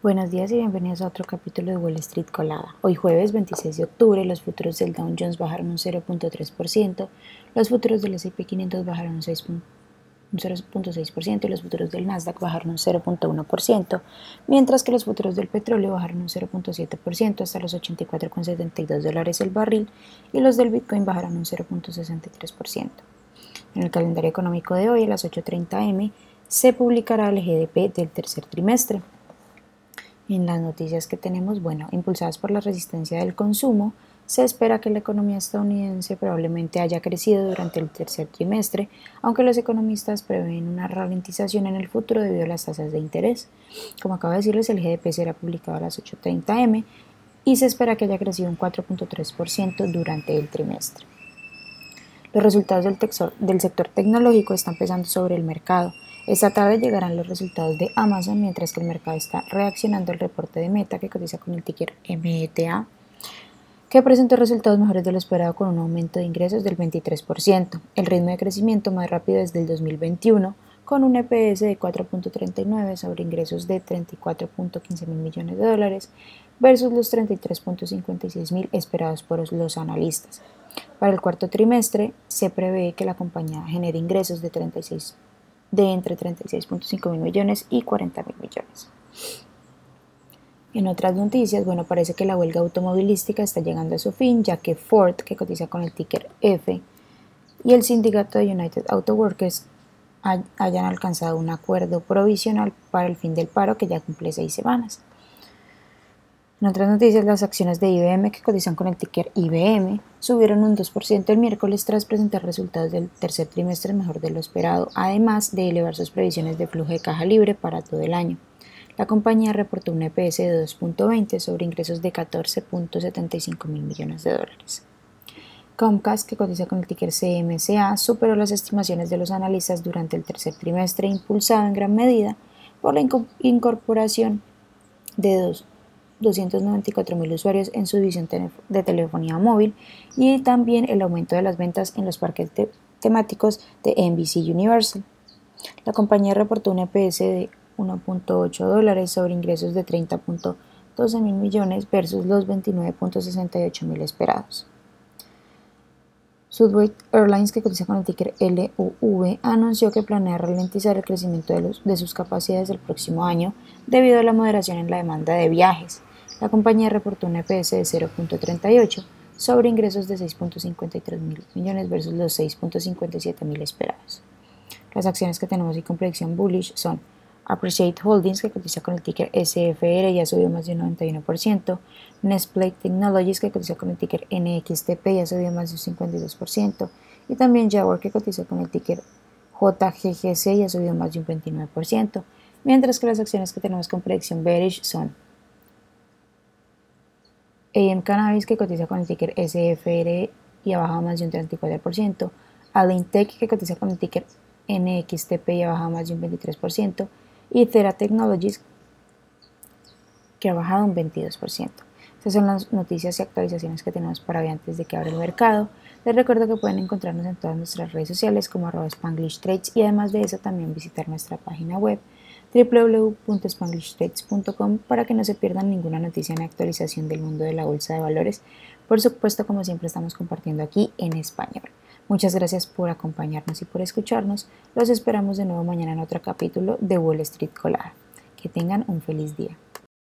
Buenos días y bienvenidos a otro capítulo de Wall Street Colada. Hoy jueves 26 de octubre los futuros del Dow Jones bajaron un 0.3%, los futuros del S&P 500 bajaron un 0.6% y los futuros del Nasdaq bajaron un 0.1%, mientras que los futuros del petróleo bajaron un 0.7% hasta los 84,72 dólares el barril y los del Bitcoin bajaron un 0.63%. En el calendario económico de hoy a las 8.30 am se publicará el GDP del tercer trimestre. En las noticias que tenemos, bueno, impulsadas por la resistencia del consumo, se espera que la economía estadounidense probablemente haya crecido durante el tercer trimestre, aunque los economistas prevén una ralentización en el futuro debido a las tasas de interés. Como acabo de decirles, el GDP será publicado a las 8.30 m y se espera que haya crecido un 4.3% durante el trimestre. Los resultados del, del sector tecnológico están pesando sobre el mercado. Esta tarde llegarán los resultados de Amazon mientras que el mercado está reaccionando al reporte de Meta que cotiza con el ticker META que presentó resultados mejores de lo esperado con un aumento de ingresos del 23%, el ritmo de crecimiento más rápido desde el 2021, con un EPS de 4.39 sobre ingresos de 34.15 mil millones de dólares versus los 33.56 mil esperados por los analistas. Para el cuarto trimestre se prevé que la compañía genere ingresos de 36 de entre 36.5 mil millones y 40 mil millones. En otras noticias, bueno, parece que la huelga automovilística está llegando a su fin, ya que Ford, que cotiza con el ticker F, y el sindicato de United Auto Workers hayan alcanzado un acuerdo provisional para el fin del paro que ya cumple seis semanas. En otras noticias, las acciones de IBM que cotizan con el ticker IBM subieron un 2% el miércoles tras presentar resultados del tercer trimestre mejor de lo esperado, además de elevar sus previsiones de flujo de caja libre para todo el año. La compañía reportó un EPS de 2.20 sobre ingresos de 14.75 mil millones de dólares. Comcast, que cotiza con el ticker CMCA, superó las estimaciones de los analistas durante el tercer trimestre, impulsado en gran medida por la incorporación de dos 294.000 usuarios en su división de telefonía móvil y también el aumento de las ventas en los parques temáticos de NBC Universal. La compañía reportó un EPS de 1.8 dólares sobre ingresos de 30.12 mil millones versus los 29.68 mil esperados. Southwest Airlines, que cotiza con el ticker LUV, anunció que planea ralentizar el crecimiento de sus capacidades el próximo año debido a la moderación en la demanda de viajes la compañía reportó un EPS de 0.38 sobre ingresos de 6.53 mil millones versus los 6.57 mil esperados. Las acciones que tenemos y con predicción bullish son Appreciate Holdings, que cotiza con el ticker SFR, ya subió más de un 91%, Nestlé Technologies, que cotiza con el ticker NXTP, ya subió más de un 52%, y también Jaguar, que cotiza con el ticker JGGC, ya subió más de un 29%, mientras que las acciones que tenemos con predicción bearish son AM Cannabis que cotiza con el ticker SFR y ha bajado más de un 34%, Alintech que cotiza con el ticker NXTP y ha bajado más de un 23%, y Thera Technologies que ha bajado un 22%. Estas son las noticias y actualizaciones que tenemos para hoy antes de que abra el mercado. Les recuerdo que pueden encontrarnos en todas nuestras redes sociales como arroba Spanglish Trades y además de eso también visitar nuestra página web www.spanglishtrades.com para que no se pierdan ninguna noticia ni actualización del mundo de la bolsa de valores. Por supuesto, como siempre estamos compartiendo aquí en español. Muchas gracias por acompañarnos y por escucharnos. Los esperamos de nuevo mañana en otro capítulo de Wall Street Colada. Que tengan un feliz día.